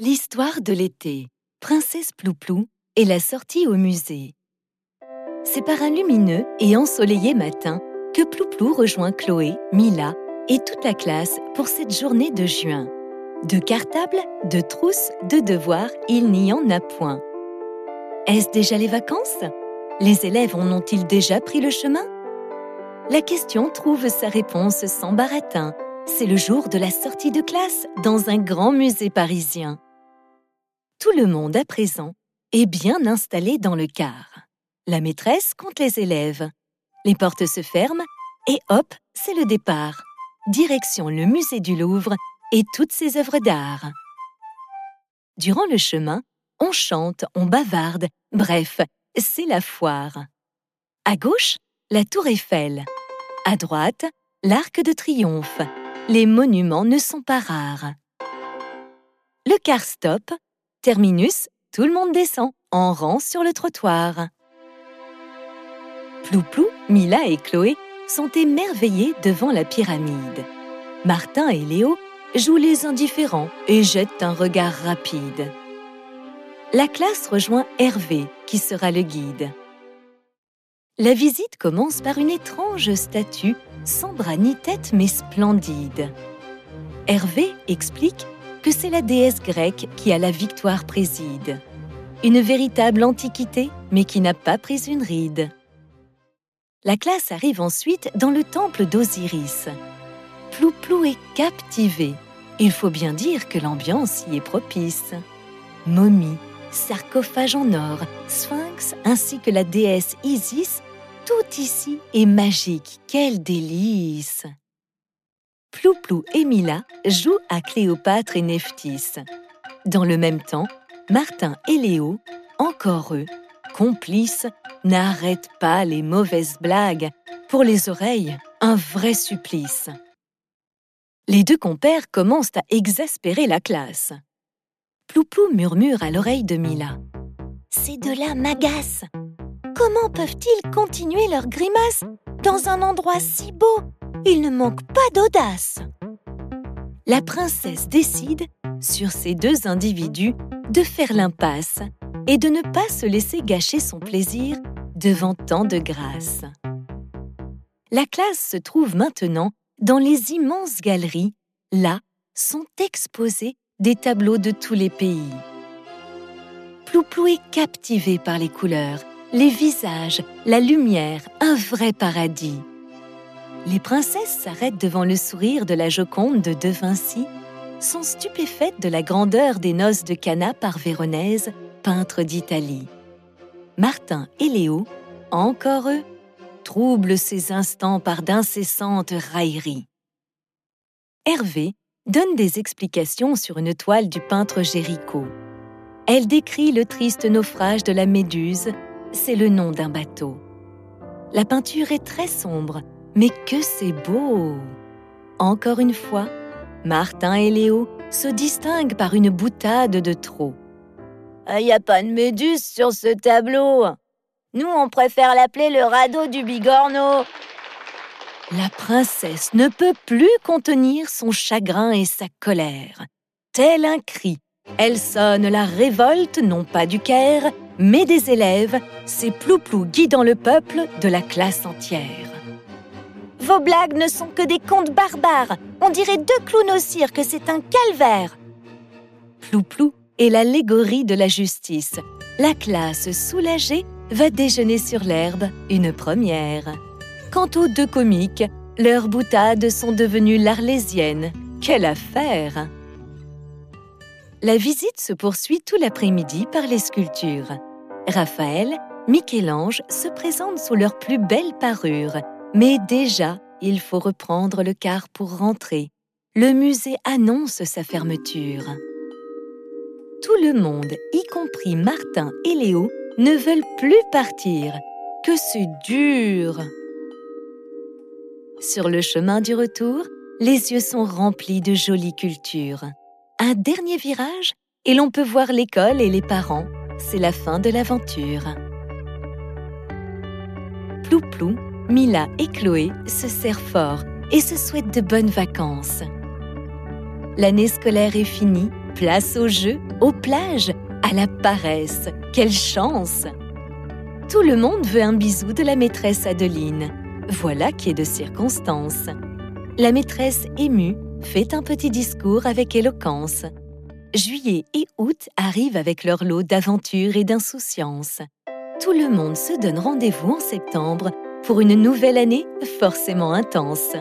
L'histoire de l'été, Princesse Plouplou et la sortie au musée. C'est par un lumineux et ensoleillé matin que Plouplou rejoint Chloé, Mila et toute la classe pour cette journée de juin. De cartables, de trousses, de devoirs, il n'y en a point. Est-ce déjà les vacances? Les élèves en ont-ils déjà pris le chemin? La question trouve sa réponse sans baratin. C'est le jour de la sortie de classe dans un grand musée parisien. Tout le monde à présent est bien installé dans le car. La maîtresse compte les élèves. Les portes se ferment et hop, c'est le départ. Direction le musée du Louvre et toutes ses œuvres d'art. Durant le chemin, on chante, on bavarde, bref, c'est la foire. À gauche, la tour Eiffel. À droite, l'arc de triomphe. Les monuments ne sont pas rares. Le car stop Terminus, tout le monde descend, en rang sur le trottoir. Plouplou, Mila et Chloé sont émerveillés devant la pyramide. Martin et Léo jouent les indifférents et jettent un regard rapide. La classe rejoint Hervé, qui sera le guide. La visite commence par une étrange statue, sans bras ni tête mais splendide. Hervé explique que c'est la déesse grecque qui a la victoire préside. Une véritable antiquité, mais qui n'a pas pris une ride. La classe arrive ensuite dans le temple d'Osiris. Plouplou est captivé. Il faut bien dire que l'ambiance y est propice. Momie, sarcophage en or, sphinx ainsi que la déesse Isis, tout ici est magique. Quel délice Plouplou et Mila jouent à Cléopâtre et Nephthys. Dans le même temps, Martin et Léo, encore eux, complices, n'arrêtent pas les mauvaises blagues. Pour les oreilles, un vrai supplice. Les deux compères commencent à exaspérer la classe. Plouplou murmure à l'oreille de Mila. Ces deux-là m'agacent. Comment peuvent-ils continuer leurs grimaces dans un endroit si beau? Il ne manque pas d'audace. La princesse décide, sur ces deux individus, de faire l'impasse et de ne pas se laisser gâcher son plaisir devant tant de grâce. La classe se trouve maintenant dans les immenses galeries. Là sont exposés des tableaux de tous les pays. Plouplou est captivé par les couleurs, les visages, la lumière, un vrai paradis les princesses s'arrêtent devant le sourire de la Joconde de De Vinci, sont stupéfaites de la grandeur des noces de Cana par Véronèse, peintre d'Italie. Martin et Léo, encore eux, troublent ces instants par d'incessantes railleries. Hervé donne des explications sur une toile du peintre Géricault. Elle décrit le triste naufrage de la Méduse, c'est le nom d'un bateau. La peinture est très sombre, mais que c'est beau Encore une fois, Martin et Léo se distinguent par une boutade de trop. Il ah, n'y a pas de méduse sur ce tableau. Nous, on préfère l'appeler le radeau du bigorneau. La princesse ne peut plus contenir son chagrin et sa colère. Tel un cri, elle sonne la révolte non pas du Caire, mais des élèves, ces plouplous guidant le peuple de la classe entière. Vos blagues ne sont que des contes barbares. On dirait deux clowns au cirque, c'est un calvaire. Plouplou est l'allégorie de la justice. La classe soulagée va déjeuner sur l'herbe, une première. Quant aux deux comiques, leurs boutades sont devenues l'arlésiennes. Quelle affaire La visite se poursuit tout l'après-midi par les sculptures. Raphaël, Michel-Ange se présentent sous leur plus belle parure mais déjà, il faut reprendre le car pour rentrer. Le musée annonce sa fermeture. Tout le monde, y compris Martin et Léo, ne veulent plus partir. Que c'est dur Sur le chemin du retour, les yeux sont remplis de jolies cultures. Un dernier virage et l'on peut voir l'école et les parents. C'est la fin de l'aventure. Plou-plou Mila et Chloé se serrent fort et se souhaitent de bonnes vacances. L'année scolaire est finie, Place aux jeux, aux plages, à la paresse. Quelle chance Tout le monde veut un bisou de la maîtresse Adeline. Voilà qui est de circonstance. La maîtresse émue fait un petit discours avec éloquence. Juillet et août arrivent avec leur lot d'aventures et d'insouciance. Tout le monde se donne rendez-vous en septembre pour une nouvelle année forcément intense.